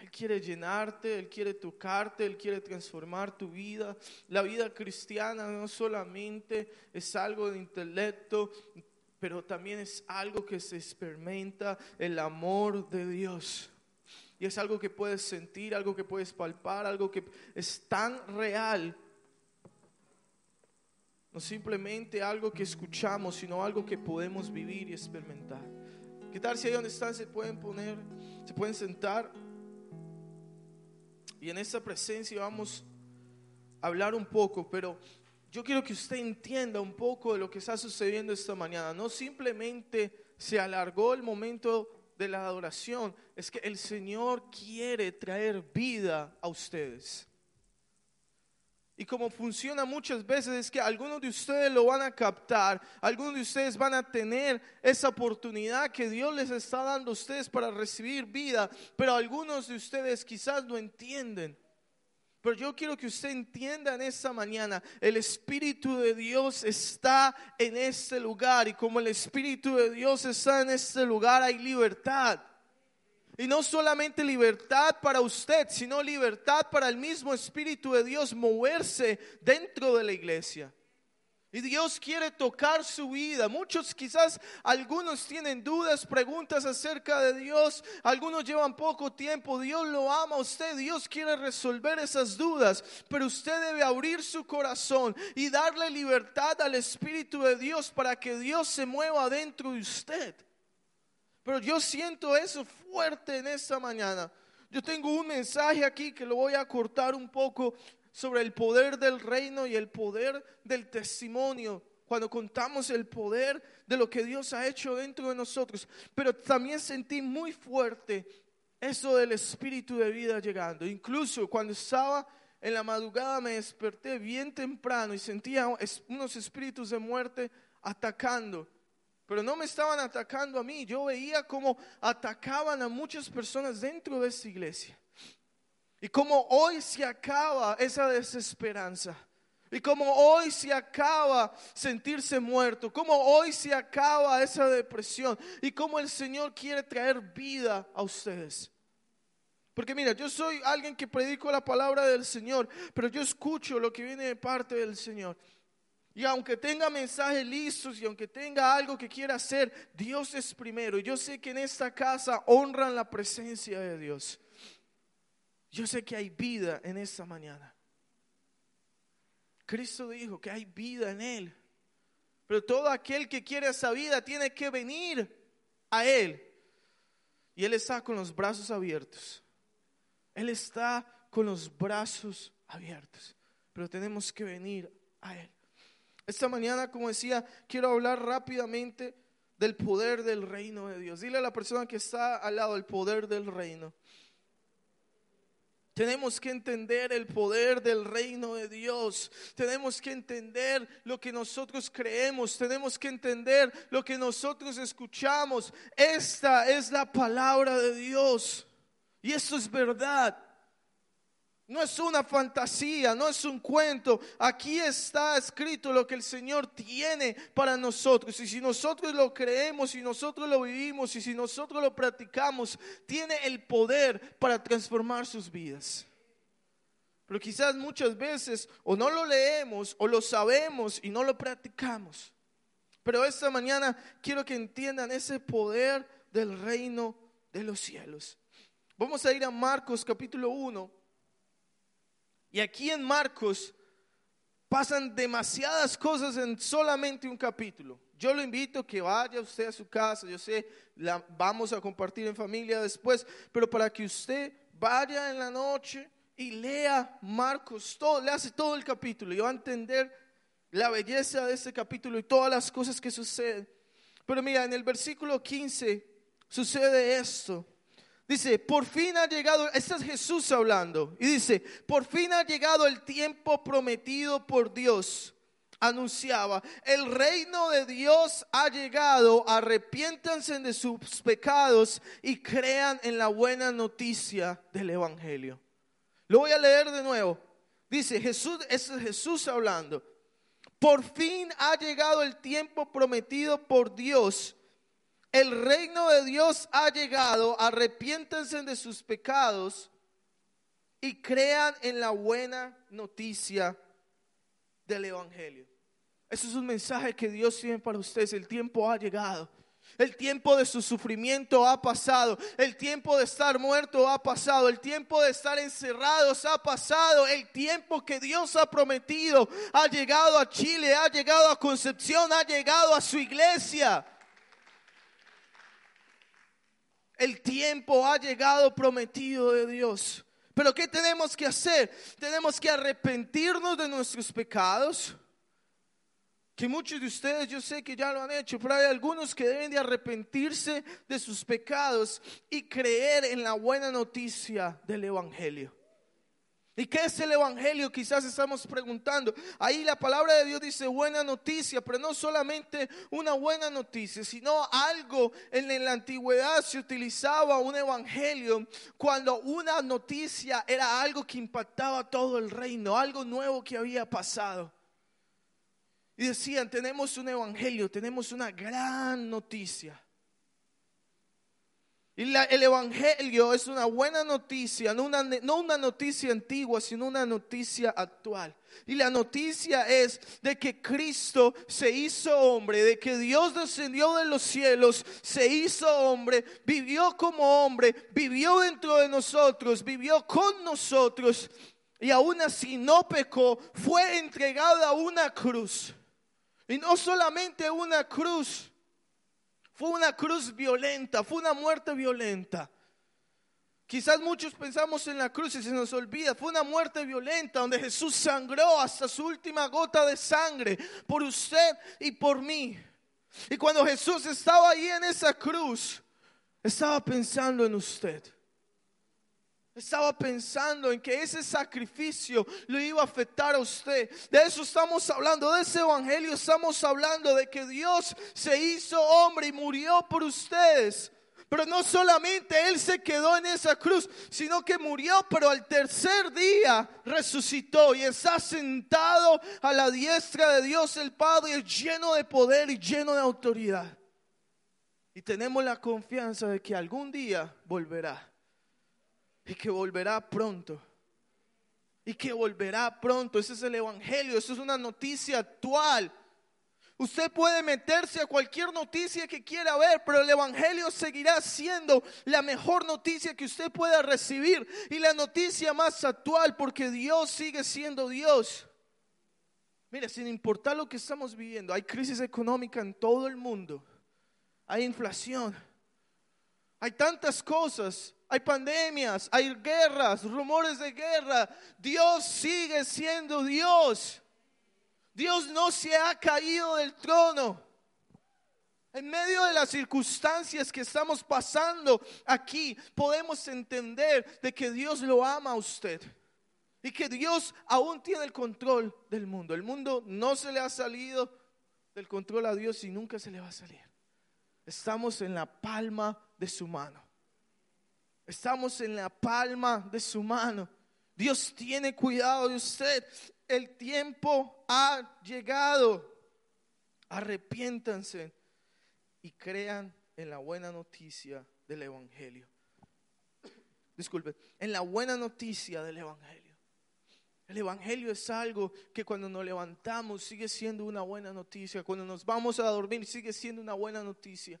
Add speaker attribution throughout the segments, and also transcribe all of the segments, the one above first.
Speaker 1: Él quiere llenarte, Él quiere tocarte, Él quiere transformar tu vida. La vida cristiana no solamente es algo de intelecto, pero también es algo que se experimenta el amor de Dios. Y es algo que puedes sentir, algo que puedes palpar, algo que es tan real. No simplemente algo que escuchamos, sino algo que podemos vivir y experimentar. ¿Qué tal si ahí donde están se pueden poner, se pueden sentar? Y en esa presencia vamos a hablar un poco, pero yo quiero que usted entienda un poco de lo que está sucediendo esta mañana. No simplemente se alargó el momento de la adoración, es que el Señor quiere traer vida a ustedes. Y como funciona muchas veces es que algunos de ustedes lo van a captar, algunos de ustedes van a tener esa oportunidad que Dios les está dando a ustedes para recibir vida, pero algunos de ustedes quizás no entienden. Pero yo quiero que usted entienda en esta mañana, el Espíritu de Dios está en este lugar y como el Espíritu de Dios está en este lugar hay libertad. Y no solamente libertad para usted, sino libertad para el mismo Espíritu de Dios moverse dentro de la iglesia. Y Dios quiere tocar su vida. Muchos quizás, algunos tienen dudas, preguntas acerca de Dios. Algunos llevan poco tiempo. Dios lo ama a usted. Dios quiere resolver esas dudas. Pero usted debe abrir su corazón y darle libertad al Espíritu de Dios para que Dios se mueva dentro de usted. Pero yo siento eso fuerte en esta mañana. Yo tengo un mensaje aquí que lo voy a cortar un poco sobre el poder del reino y el poder del testimonio. Cuando contamos el poder de lo que Dios ha hecho dentro de nosotros. Pero también sentí muy fuerte eso del espíritu de vida llegando. Incluso cuando estaba en la madrugada me desperté bien temprano y sentía unos espíritus de muerte atacando pero no me estaban atacando a mí. Yo veía cómo atacaban a muchas personas dentro de esta iglesia. Y cómo hoy se acaba esa desesperanza. Y cómo hoy se acaba sentirse muerto. Cómo hoy se acaba esa depresión. Y cómo el Señor quiere traer vida a ustedes. Porque mira, yo soy alguien que predico la palabra del Señor, pero yo escucho lo que viene de parte del Señor. Y aunque tenga mensajes listos y aunque tenga algo que quiera hacer, Dios es primero. Yo sé que en esta casa honran la presencia de Dios. Yo sé que hay vida en esta mañana. Cristo dijo que hay vida en Él. Pero todo aquel que quiere esa vida tiene que venir a Él. Y Él está con los brazos abiertos. Él está con los brazos abiertos. Pero tenemos que venir a Él. Esta mañana, como decía, quiero hablar rápidamente del poder del reino de Dios. Dile a la persona que está al lado el poder del reino. Tenemos que entender el poder del reino de Dios. Tenemos que entender lo que nosotros creemos. Tenemos que entender lo que nosotros escuchamos. Esta es la palabra de Dios. Y esto es verdad. No es una fantasía, no es un cuento. Aquí está escrito lo que el Señor tiene para nosotros. Y si nosotros lo creemos, si nosotros lo vivimos y si nosotros lo practicamos, tiene el poder para transformar sus vidas. Pero quizás muchas veces o no lo leemos o lo sabemos y no lo practicamos. Pero esta mañana quiero que entiendan ese poder del reino de los cielos. Vamos a ir a Marcos capítulo 1 y aquí en Marcos pasan demasiadas cosas en solamente un capítulo. Yo lo invito a que vaya usted a su casa, yo sé, la vamos a compartir en familia después, pero para que usted vaya en la noche y lea Marcos, todo, le hace todo el capítulo y va a entender la belleza de este capítulo y todas las cosas que suceden. Pero mira, en el versículo 15 sucede esto. Dice, por fin ha llegado, este es Jesús hablando, y dice, por fin ha llegado el tiempo prometido por Dios. Anunciaba, el reino de Dios ha llegado, arrepiéntanse de sus pecados y crean en la buena noticia del Evangelio. Lo voy a leer de nuevo. Dice, Jesús, es Jesús hablando. Por fin ha llegado el tiempo prometido por Dios el reino de Dios ha llegado, arrepiéntanse de sus pecados y crean en la buena noticia del Evangelio. Eso es un mensaje que Dios tiene para ustedes. El tiempo ha llegado. El tiempo de su sufrimiento ha pasado. El tiempo de estar muerto ha pasado. El tiempo de estar encerrados ha pasado. El tiempo que Dios ha prometido ha llegado a Chile, ha llegado a Concepción, ha llegado a su iglesia. El tiempo ha llegado prometido de Dios. Pero ¿qué tenemos que hacer? Tenemos que arrepentirnos de nuestros pecados. Que muchos de ustedes yo sé que ya lo han hecho, pero hay algunos que deben de arrepentirse de sus pecados y creer en la buena noticia del Evangelio. ¿Y qué es el Evangelio? Quizás estamos preguntando. Ahí la palabra de Dios dice buena noticia, pero no solamente una buena noticia, sino algo en la antigüedad se utilizaba un Evangelio cuando una noticia era algo que impactaba todo el reino, algo nuevo que había pasado. Y decían, tenemos un Evangelio, tenemos una gran noticia. Y el Evangelio es una buena noticia, no una, no una noticia antigua, sino una noticia actual. Y la noticia es de que Cristo se hizo hombre, de que Dios descendió de los cielos, se hizo hombre, vivió como hombre, vivió dentro de nosotros, vivió con nosotros y aún así no pecó, fue entregado a una cruz. Y no solamente una cruz, fue una cruz violenta, fue una muerte violenta. Quizás muchos pensamos en la cruz y se nos olvida. Fue una muerte violenta donde Jesús sangró hasta su última gota de sangre por usted y por mí. Y cuando Jesús estaba ahí en esa cruz, estaba pensando en usted. Estaba pensando en que ese sacrificio lo iba a afectar a usted. De eso estamos hablando, de ese evangelio estamos hablando, de que Dios se hizo hombre y murió por ustedes. Pero no solamente Él se quedó en esa cruz, sino que murió, pero al tercer día resucitó y está sentado a la diestra de Dios el Padre, lleno de poder y lleno de autoridad. Y tenemos la confianza de que algún día volverá y que volverá pronto. Y que volverá pronto. Ese es el Evangelio. Eso es una noticia actual. Usted puede meterse a cualquier noticia que quiera ver, pero el Evangelio seguirá siendo la mejor noticia que usted pueda recibir y la noticia más actual porque Dios sigue siendo Dios. Mira, sin importar lo que estamos viviendo, hay crisis económica en todo el mundo, hay inflación, hay tantas cosas hay pandemias, hay guerras, rumores de guerra. Dios sigue siendo Dios. Dios no se ha caído del trono. En medio de las circunstancias que estamos pasando aquí, podemos entender de que Dios lo ama a usted y que Dios aún tiene el control del mundo. El mundo no se le ha salido del control a Dios y nunca se le va a salir. Estamos en la palma de su mano. Estamos en la palma de su mano. Dios tiene cuidado de usted. El tiempo ha llegado. Arrepiéntanse y crean en la buena noticia del Evangelio. Disculpe, en la buena noticia del Evangelio. El Evangelio es algo que cuando nos levantamos sigue siendo una buena noticia. Cuando nos vamos a dormir sigue siendo una buena noticia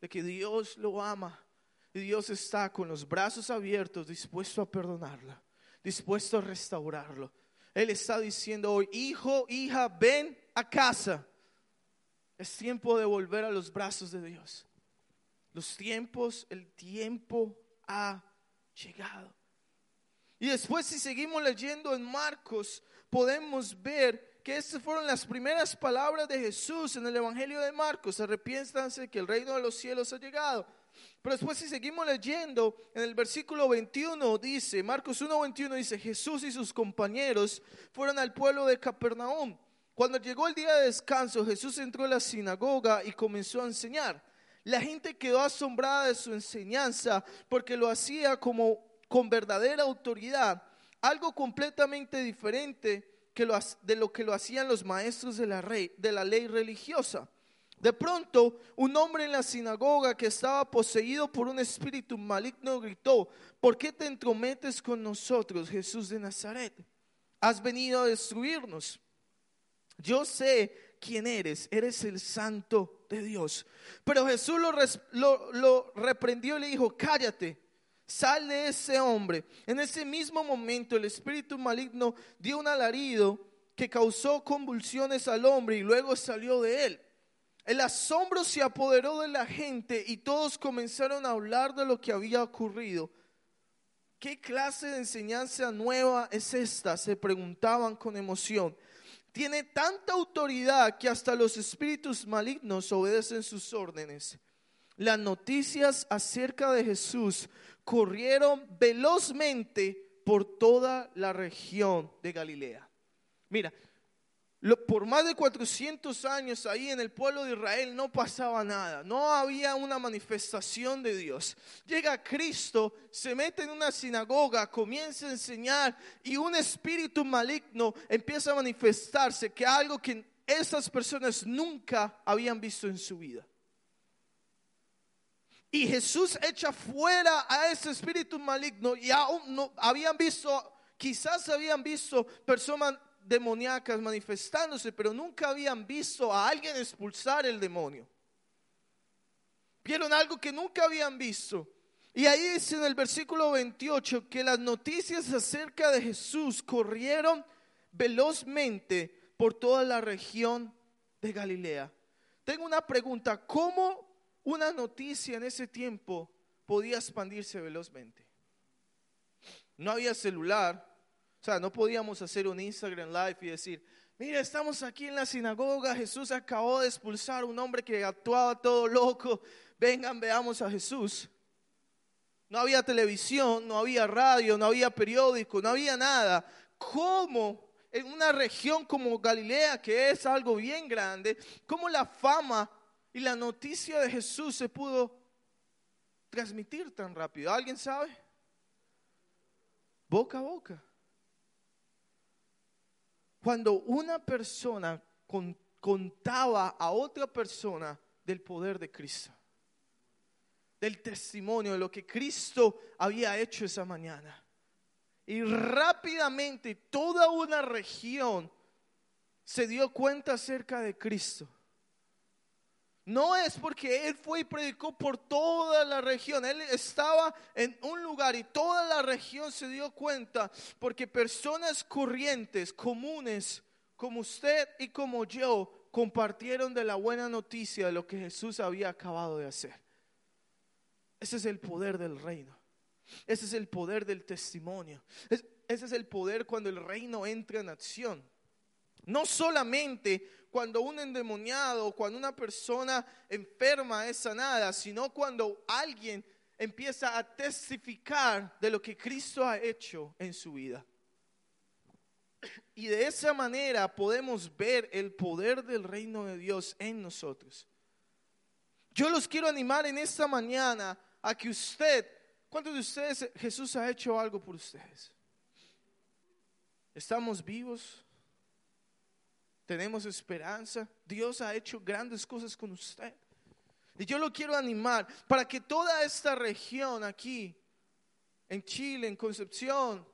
Speaker 1: de que Dios lo ama y Dios está con los brazos abiertos, dispuesto a perdonarla, dispuesto a restaurarlo. Él está diciendo hoy, hijo, hija, ven a casa. Es tiempo de volver a los brazos de Dios. Los tiempos, el tiempo ha llegado. Y después si seguimos leyendo en Marcos, podemos ver que estas fueron las primeras palabras de Jesús en el Evangelio de Marcos. Arrepiéntanse que el reino de los cielos ha llegado. Pero después si seguimos leyendo, en el versículo 21 dice, Marcos 1:21 dice, Jesús y sus compañeros fueron al pueblo de Capernaum. Cuando llegó el día de descanso, Jesús entró a la sinagoga y comenzó a enseñar. La gente quedó asombrada de su enseñanza porque lo hacía como con verdadera autoridad, algo completamente diferente que de lo que lo hacían los maestros de la, de la ley religiosa. De pronto, un hombre en la sinagoga que estaba poseído por un espíritu maligno gritó, ¿por qué te entrometes con nosotros, Jesús de Nazaret? Has venido a destruirnos. Yo sé quién eres, eres el santo de Dios. Pero Jesús lo, reprendió y le dijo, cállate, sal de ese hombre. En ese mismo momento el espíritu maligno dio un alarido que causó convulsiones al hombre y luego salió de él. El asombro se apoderó de la gente y todos comenzaron a hablar de lo que había ocurrido. ¿Qué clase de enseñanza nueva es esta? Se preguntaban con emoción. Tiene tanta autoridad que hasta los espíritus malignos obedecen sus órdenes. Las noticias acerca de Jesús corrieron velozmente por toda la región de Galilea. Mira, por más de 400 años ahí en el pueblo de Israel no pasaba nada, no había una manifestación de Dios. Llega Cristo, se mete en una sinagoga, comienza a enseñar y un espíritu maligno empieza a manifestarse, que algo que esas personas nunca habían visto en su vida. Y Jesús echa fuera a ese espíritu maligno y aún no habían visto, quizás habían visto personas demoníacas manifestándose, pero nunca habían visto a alguien expulsar el demonio. Vieron algo que nunca habían visto. Y ahí dice en el versículo 28 que las noticias acerca de Jesús corrieron velozmente por toda la región de Galilea. Tengo una pregunta, ¿cómo una noticia en ese tiempo podía expandirse velozmente? No había celular, o sea, no podíamos hacer un Instagram Live y decir, mira, estamos aquí en la sinagoga, Jesús acabó de expulsar a un hombre que actuaba todo loco, vengan, veamos a Jesús. No había televisión, no había radio, no había periódico, no había nada. ¿Cómo en una región como Galilea, que es algo bien grande, cómo la fama y la noticia de Jesús se pudo transmitir tan rápido? ¿Alguien sabe? Boca a boca. Cuando una persona contaba a otra persona del poder de Cristo, del testimonio de lo que Cristo había hecho esa mañana. Y rápidamente toda una región se dio cuenta acerca de Cristo. No es porque Él fue y predicó por toda la región. Él estaba en un lugar y toda la región se dio cuenta porque personas corrientes, comunes, como usted y como yo, compartieron de la buena noticia de lo que Jesús había acabado de hacer. Ese es el poder del reino. Ese es el poder del testimonio. Ese es el poder cuando el reino entra en acción. No solamente cuando un endemoniado, cuando una persona enferma es sanada, sino cuando alguien empieza a testificar de lo que Cristo ha hecho en su vida. Y de esa manera podemos ver el poder del reino de Dios en nosotros. Yo los quiero animar en esta mañana a que usted, ¿cuántos de ustedes Jesús ha hecho algo por ustedes? ¿Estamos vivos? Tenemos esperanza. Dios ha hecho grandes cosas con usted. Y yo lo quiero animar para que toda esta región aquí, en Chile, en Concepción,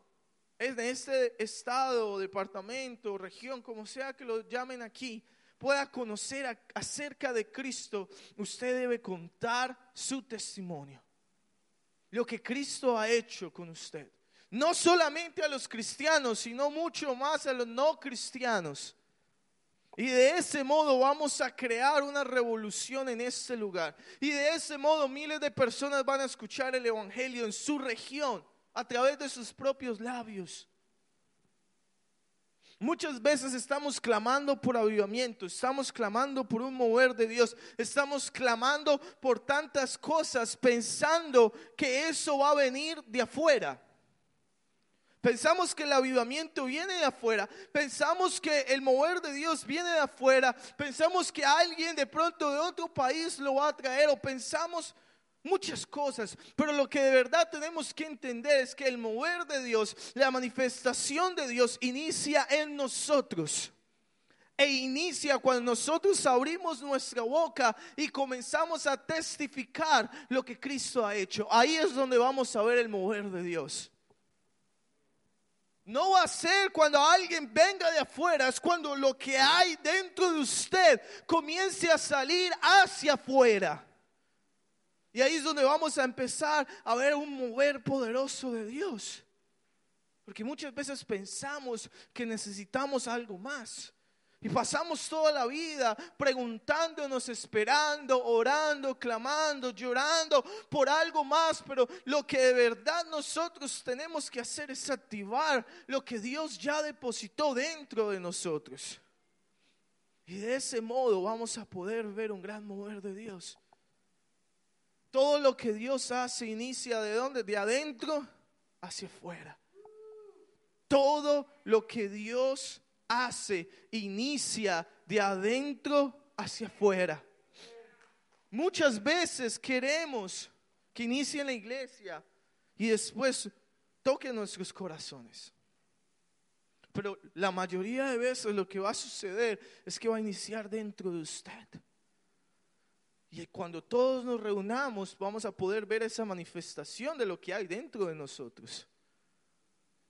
Speaker 1: en este estado, departamento, región, como sea que lo llamen aquí, pueda conocer acerca de Cristo, usted debe contar su testimonio. Lo que Cristo ha hecho con usted. No solamente a los cristianos, sino mucho más a los no cristianos. Y de ese modo vamos a crear una revolución en este lugar. Y de ese modo miles de personas van a escuchar el Evangelio en su región a través de sus propios labios. Muchas veces estamos clamando por avivamiento, estamos clamando por un mover de Dios, estamos clamando por tantas cosas pensando que eso va a venir de afuera. Pensamos que el avivamiento viene de afuera. Pensamos que el mover de Dios viene de afuera. Pensamos que alguien de pronto de otro país lo va a traer. O pensamos muchas cosas. Pero lo que de verdad tenemos que entender es que el mover de Dios, la manifestación de Dios inicia en nosotros. e inicia cuando nosotros abrimos nuestra boca y comenzamos a testificar lo que Cristo ha hecho. Ahí es donde vamos a ver el mover de Dios. No va a ser cuando alguien venga de afuera, es cuando lo que hay dentro de usted comience a salir hacia afuera. Y ahí es donde vamos a empezar a ver un mover poderoso de Dios. Porque muchas veces pensamos que necesitamos algo más. Y pasamos toda la vida preguntándonos, esperando, orando, clamando, llorando por algo más, pero lo que de verdad nosotros tenemos que hacer es activar lo que Dios ya depositó dentro de nosotros. Y de ese modo vamos a poder ver un gran mover de Dios. Todo lo que Dios hace inicia de dónde? De adentro hacia afuera. Todo lo que Dios hace, inicia de adentro hacia afuera. Muchas veces queremos que inicie en la iglesia y después toque nuestros corazones. Pero la mayoría de veces lo que va a suceder es que va a iniciar dentro de usted. Y cuando todos nos reunamos vamos a poder ver esa manifestación de lo que hay dentro de nosotros.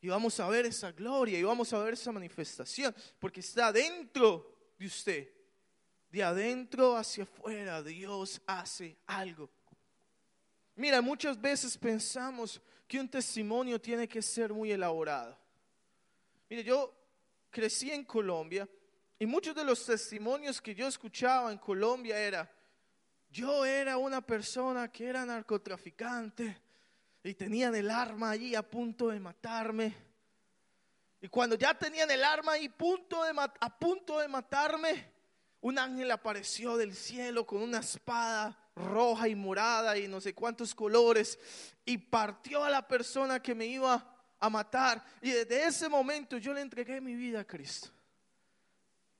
Speaker 1: Y vamos a ver esa gloria y vamos a ver esa manifestación, porque está dentro de usted. De adentro hacia afuera, Dios hace algo. Mira, muchas veces pensamos que un testimonio tiene que ser muy elaborado. Mire, yo crecí en Colombia y muchos de los testimonios que yo escuchaba en Colombia era, yo era una persona que era narcotraficante, y tenían el arma allí a punto de matarme. Y cuando ya tenían el arma ahí punto de a punto de matarme, un ángel apareció del cielo con una espada roja y morada y no sé cuántos colores y partió a la persona que me iba a matar. Y desde ese momento yo le entregué mi vida a Cristo.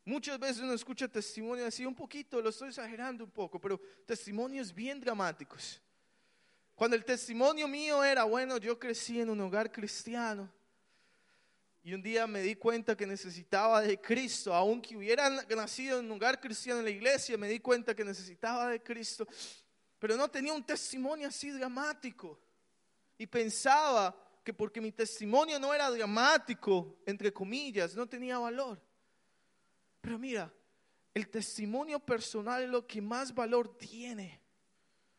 Speaker 1: Muchas veces uno escucha testimonios así, un poquito, lo estoy exagerando un poco, pero testimonios bien dramáticos. Cuando el testimonio mío era, bueno, yo crecí en un hogar cristiano y un día me di cuenta que necesitaba de Cristo, aunque hubiera nacido en un hogar cristiano en la iglesia, me di cuenta que necesitaba de Cristo, pero no tenía un testimonio así dramático. Y pensaba que porque mi testimonio no era dramático, entre comillas, no tenía valor. Pero mira, el testimonio personal es lo que más valor tiene.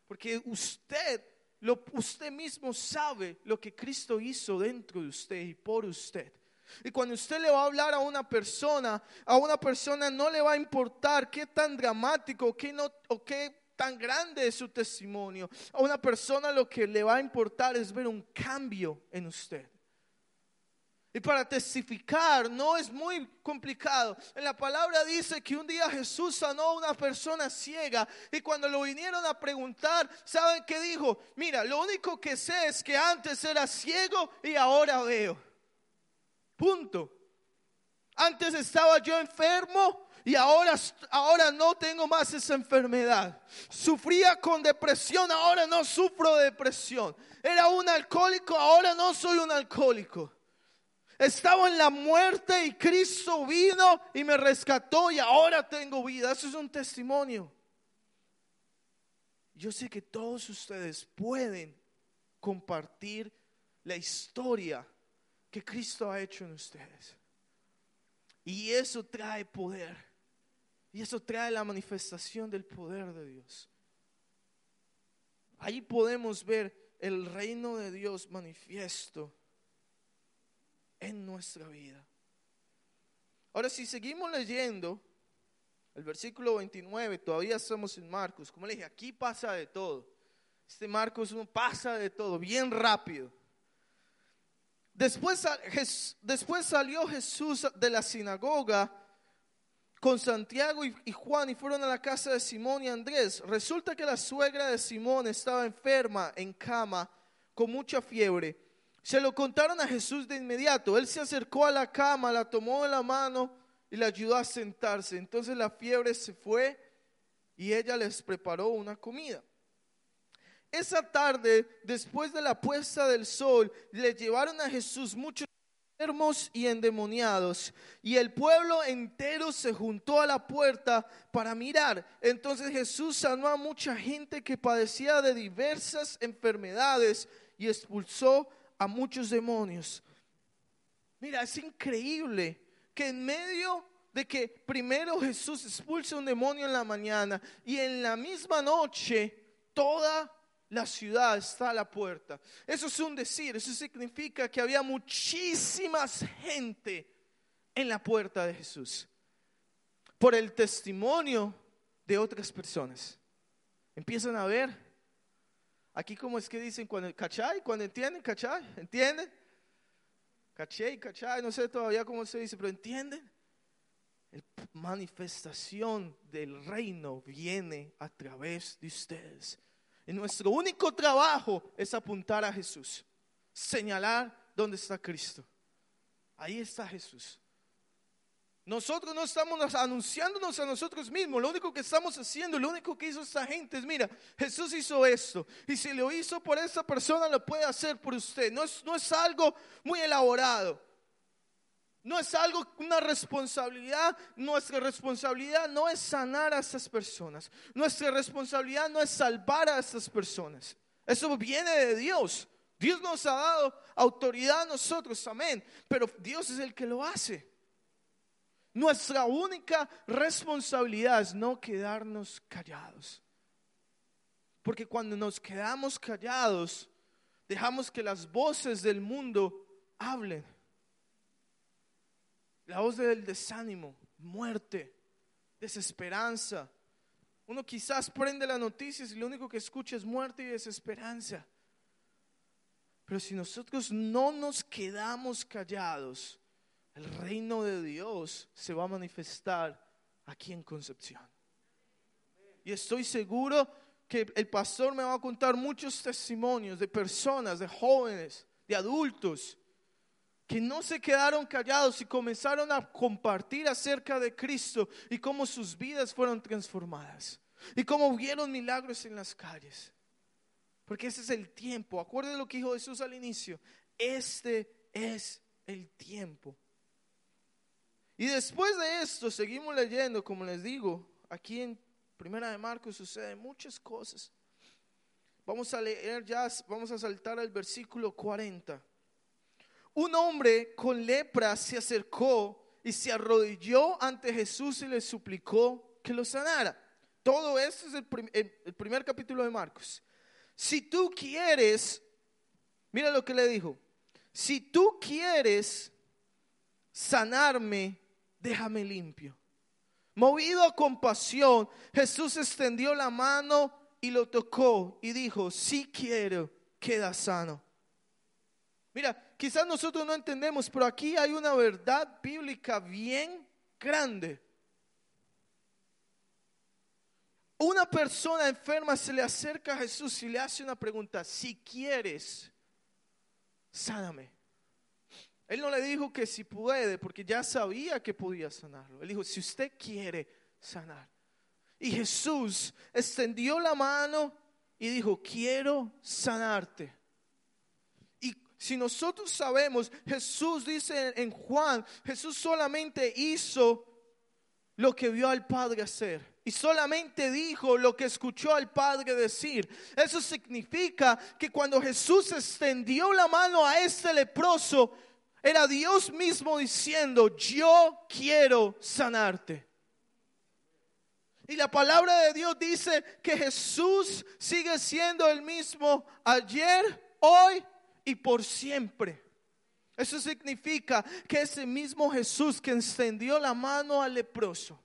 Speaker 1: Porque usted lo, usted mismo sabe lo que Cristo hizo dentro de usted y por usted. Y cuando usted le va a hablar a una persona, a una persona no le va a importar qué tan dramático qué no, o qué tan grande es su testimonio. A una persona lo que le va a importar es ver un cambio en usted. Y para testificar no es muy complicado. En la palabra dice que un día Jesús sanó a una persona ciega y cuando lo vinieron a preguntar, ¿saben qué dijo? Mira, lo único que sé es que antes era ciego y ahora veo. Punto. Antes estaba yo enfermo y ahora, ahora no tengo más esa enfermedad. Sufría con depresión, ahora no sufro de depresión. Era un alcohólico, ahora no soy un alcohólico. Estaba en la muerte y Cristo vino y me rescató y ahora tengo vida. Eso es un testimonio. Yo sé que todos ustedes pueden compartir la historia que Cristo ha hecho en ustedes. Y eso trae poder. Y eso trae la manifestación del poder de Dios. Ahí podemos ver el reino de Dios manifiesto en nuestra vida. Ahora, si seguimos leyendo el versículo 29, todavía estamos en Marcos. Como le dije, aquí pasa de todo. Este Marcos pasa de todo, bien rápido. Después, después salió Jesús de la sinagoga con Santiago y Juan y fueron a la casa de Simón y Andrés. Resulta que la suegra de Simón estaba enferma en cama con mucha fiebre. Se lo contaron a Jesús de inmediato. Él se acercó a la cama, la tomó de la mano y le ayudó a sentarse. Entonces la fiebre se fue y ella les preparó una comida. Esa tarde, después de la puesta del sol, le llevaron a Jesús muchos enfermos y endemoniados. Y el pueblo entero se juntó a la puerta para mirar. Entonces Jesús sanó a mucha gente que padecía de diversas enfermedades y expulsó a muchos demonios. Mira, es increíble que en medio de que primero Jesús expulsa un demonio en la mañana y en la misma noche toda la ciudad está a la puerta. Eso es un decir, eso significa que había muchísima gente en la puerta de Jesús por el testimonio de otras personas. Empiezan a ver, aquí como es que dicen, cuando, ¿cachai? Cuando entienden, ¿cachai? ¿Entienden? ¿Cachai? ¿Cachai? No sé todavía cómo se dice, pero ¿entienden? La manifestación del reino viene a través de ustedes. Y nuestro único trabajo es apuntar a Jesús, señalar dónde está Cristo. Ahí está Jesús. Nosotros no estamos anunciándonos a nosotros mismos. Lo único que estamos haciendo, lo único que hizo esta gente es, mira, Jesús hizo esto. Y si lo hizo por esa persona, lo puede hacer por usted. No es, no es algo muy elaborado. No es algo, una responsabilidad. Nuestra responsabilidad no es sanar a estas personas. Nuestra responsabilidad no es salvar a estas personas. Eso viene de Dios. Dios nos ha dado autoridad a nosotros, amén. Pero Dios es el que lo hace. Nuestra única responsabilidad es no quedarnos callados. Porque cuando nos quedamos callados, dejamos que las voces del mundo hablen. La voz del desánimo, muerte, desesperanza. Uno quizás prende las noticias y lo único que escucha es muerte y desesperanza. Pero si nosotros no nos quedamos callados, el reino de Dios se va a manifestar aquí en Concepción. Y estoy seguro que el pastor me va a contar muchos testimonios de personas, de jóvenes, de adultos, que no se quedaron callados y comenzaron a compartir acerca de Cristo y cómo sus vidas fueron transformadas y cómo vieron milagros en las calles. Porque ese es el tiempo. Acuérdense lo que dijo Jesús al inicio. Este es el tiempo. Y después de esto seguimos leyendo, como les digo, aquí en Primera de Marcos suceden muchas cosas. Vamos a leer ya, vamos a saltar al versículo 40 un hombre con lepra se acercó y se arrodilló ante Jesús y le suplicó que lo sanara. Todo esto es el, primer capítulo de Marcos. Si tú quieres, mira lo que le dijo, si tú quieres sanarme, déjame limpio. Movido a compasión, Jesús extendió la mano y lo tocó y dijo, si quiero, queda sano. Mira, quizás nosotros no entendemos, pero aquí hay una verdad bíblica bien grande. Una persona enferma se le acerca a Jesús y le hace una pregunta, si quieres, sáname. Él no le dijo que si puede, porque ya sabía que podía sanarlo. Él dijo, si usted quiere sanar. Y Jesús extendió la mano y dijo, quiero sanarte. Si nosotros sabemos, Jesús dice en Juan, Jesús solamente hizo lo que vio al Padre hacer. Y solamente dijo lo que escuchó al Padre decir. Eso significa que cuando Jesús extendió la mano a este leproso, era Dios mismo diciendo, yo quiero sanarte. Y la palabra de Dios dice que Jesús sigue siendo el mismo ayer, hoy y por siempre. Eso significa que ese mismo Jesús que extendió la mano al leproso,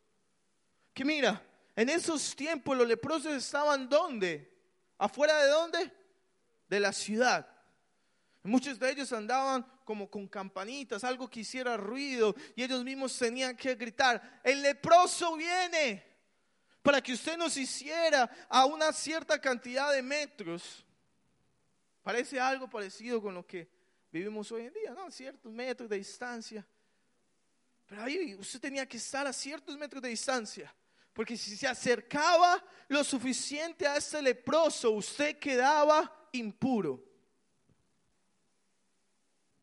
Speaker 1: que mira, en esos tiempos los leprosos estaban ¿dónde? ¿Afuera de dónde? De la ciudad. Muchos de ellos andaban como con campanitas, algo que hiciera ruido, y ellos mismos tenían que gritar, el leproso viene, para que usted nos hiciera a una cierta cantidad de metros Parece algo parecido con lo que vivimos hoy en día, ¿no? Ciertos metros de distancia. Pero ahí usted tenía que estar a ciertos metros de distancia. Porque si se acercaba lo suficiente a ese leproso, usted quedaba impuro.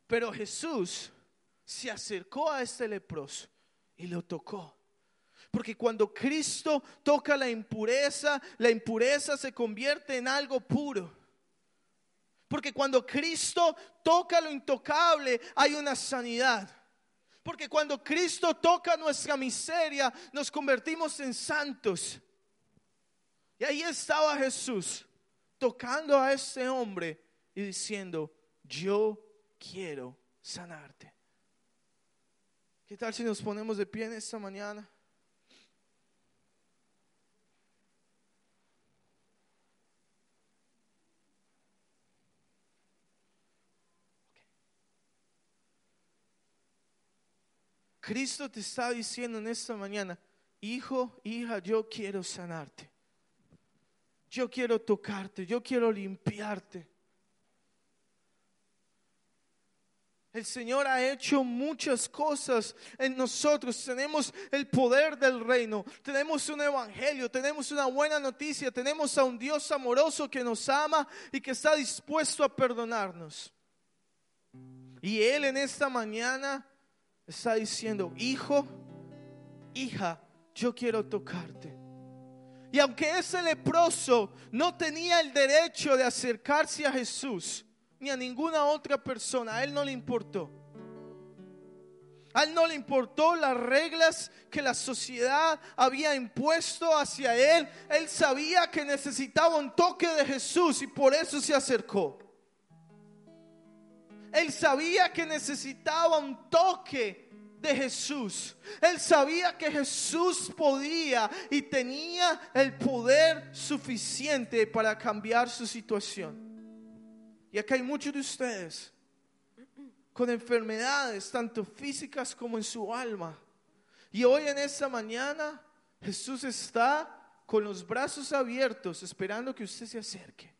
Speaker 1: Pero Jesús se acercó a este leproso y lo tocó. Porque cuando Cristo toca la impureza, la impureza se convierte en algo puro. Porque cuando Cristo toca lo intocable, hay una sanidad. Porque cuando Cristo toca nuestra miseria, nos convertimos en santos. Y ahí estaba Jesús tocando a ese hombre y diciendo, yo quiero sanarte. ¿Qué tal si nos ponemos de pie en esta mañana? Cristo te está diciendo en esta mañana, hijo, hija, yo quiero sanarte. Yo quiero tocarte, yo quiero limpiarte. El Señor ha hecho muchas cosas en nosotros. Tenemos el poder del reino. Tenemos un evangelio. Tenemos una buena noticia. Tenemos a un Dios amoroso que nos ama y que está dispuesto a perdonarnos. Y Él en esta mañana está diciendo, hijo, hija, yo quiero tocarte. Y aunque ese leproso no tenía el derecho de acercarse a Jesús, ni a ninguna otra persona. A él no le importó. A él no le importó las reglas que la sociedad había impuesto hacia él. Él sabía que necesitaba un toque de Jesús y por eso se acercó. Él sabía que necesitaba un toque de Jesús. Él sabía que Jesús podía y tenía el poder suficiente para cambiar su situación. Y acá hay muchos de ustedes con enfermedades, tanto físicas como en su alma. Y hoy en esta mañana Jesús está con los brazos abiertos esperando que usted se acerque.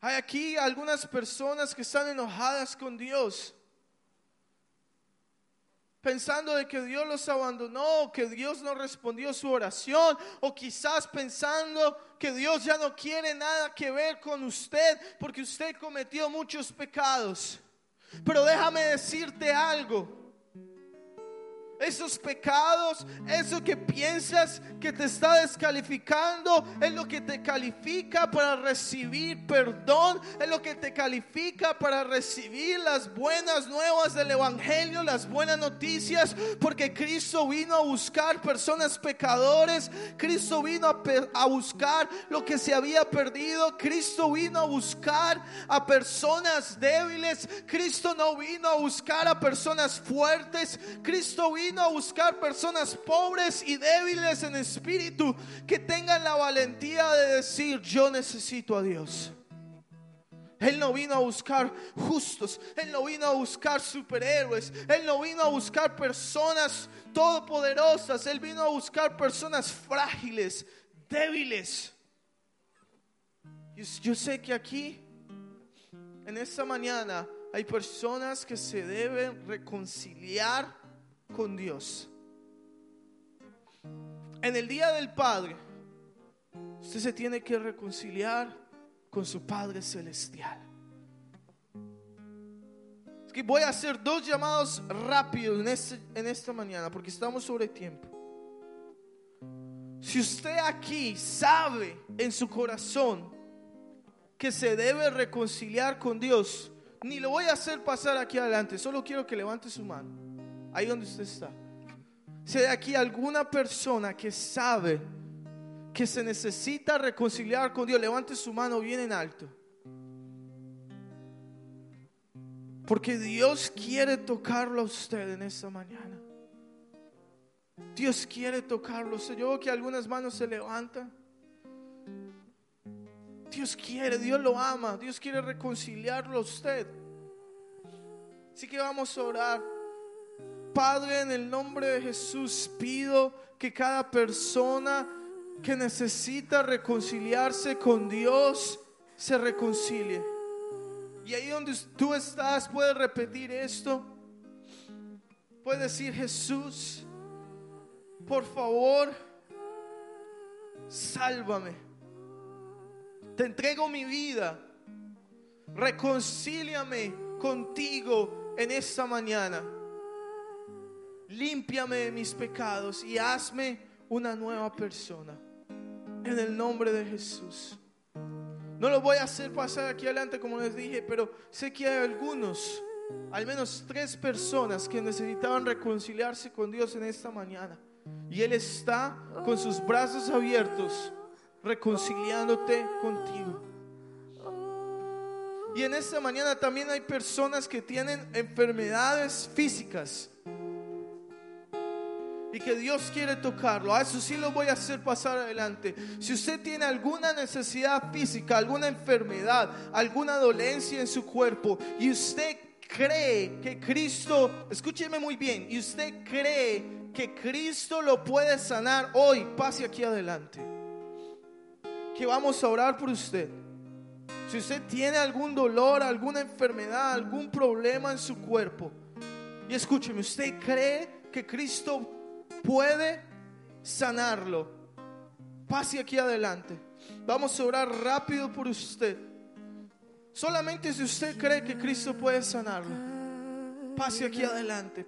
Speaker 1: Hay aquí algunas personas que están enojadas con Dios pensando de que Dios los abandonó, que Dios no respondió su oración, o quizás pensando que Dios ya no quiere nada que ver con usted porque usted cometió muchos pecados. Pero déjame decirte algo. Esos pecados, eso que piensas que te está descalificando, es lo que te califica para recibir perdón, es lo que te califica para recibir las buenas nuevas del Evangelio, las buenas noticias, porque Cristo vino a buscar personas pecadores, Cristo vino a, a buscar lo que se había perdido, Cristo vino a buscar a personas débiles, Cristo no vino a buscar a personas fuertes, Cristo vino vino a buscar personas pobres y débiles en espíritu que tengan la valentía de decir, yo necesito a Dios. Él no vino a buscar justos, Él no vino a buscar superhéroes, Él no vino a buscar personas todopoderosas, Él vino a buscar personas frágiles, débiles. Yo sé que aquí, en esta mañana, hay personas que se deben reconciliar con Dios. En el día del Padre, usted se tiene que reconciliar con su Padre Celestial. Es que voy a hacer dos llamados rápidos en, este, en esta mañana porque estamos sobre tiempo. Si usted aquí sabe en su corazón que se debe reconciliar con Dios, ni lo voy a hacer pasar aquí adelante, solo quiero que levante su mano ahí donde usted está. Si hay aquí alguna persona que sabe que se necesita reconciliar con Dios, levante su mano bien en alto. Porque Dios quiere tocarlo a usted en esta mañana. Dios quiere tocarlo. Yo veo que algunas manos se levantan. Dios quiere, Dios lo ama, Dios quiere reconciliarlo a usted. Así que vamos a orar. Padre, en el nombre de Jesús pido que cada persona que necesita reconciliarse con Dios se reconcilie. Y ahí donde tú estás, puedes repetir esto. Puedes decir, Jesús, por favor, sálvame. Te entrego mi vida. Reconcíliame contigo en esta mañana. Límpiame de mis pecados y hazme una nueva persona. En el nombre de Jesús. No lo voy a hacer pasar aquí adelante como les dije, pero sé que hay algunos, al menos tres personas que necesitaban reconciliarse con Dios en esta mañana. Y Él está con sus brazos abiertos, reconciliándote contigo. Y en esta mañana también hay personas que tienen enfermedades físicas y que Dios quiere tocarlo. A eso sí lo voy a hacer pasar adelante. Si usted tiene alguna necesidad física, alguna enfermedad, alguna dolencia en su cuerpo y usted cree que Cristo, escúcheme muy bien, y usted cree que Cristo lo puede sanar hoy, pase aquí adelante. Que vamos a orar por usted. Si usted tiene algún dolor, alguna enfermedad, algún problema en su cuerpo, y escúcheme, usted cree que Cristo puede sanarlo. Pase aquí adelante. Vamos a orar rápido por usted. Solamente si usted cree que Cristo puede sanarlo, pase aquí adelante.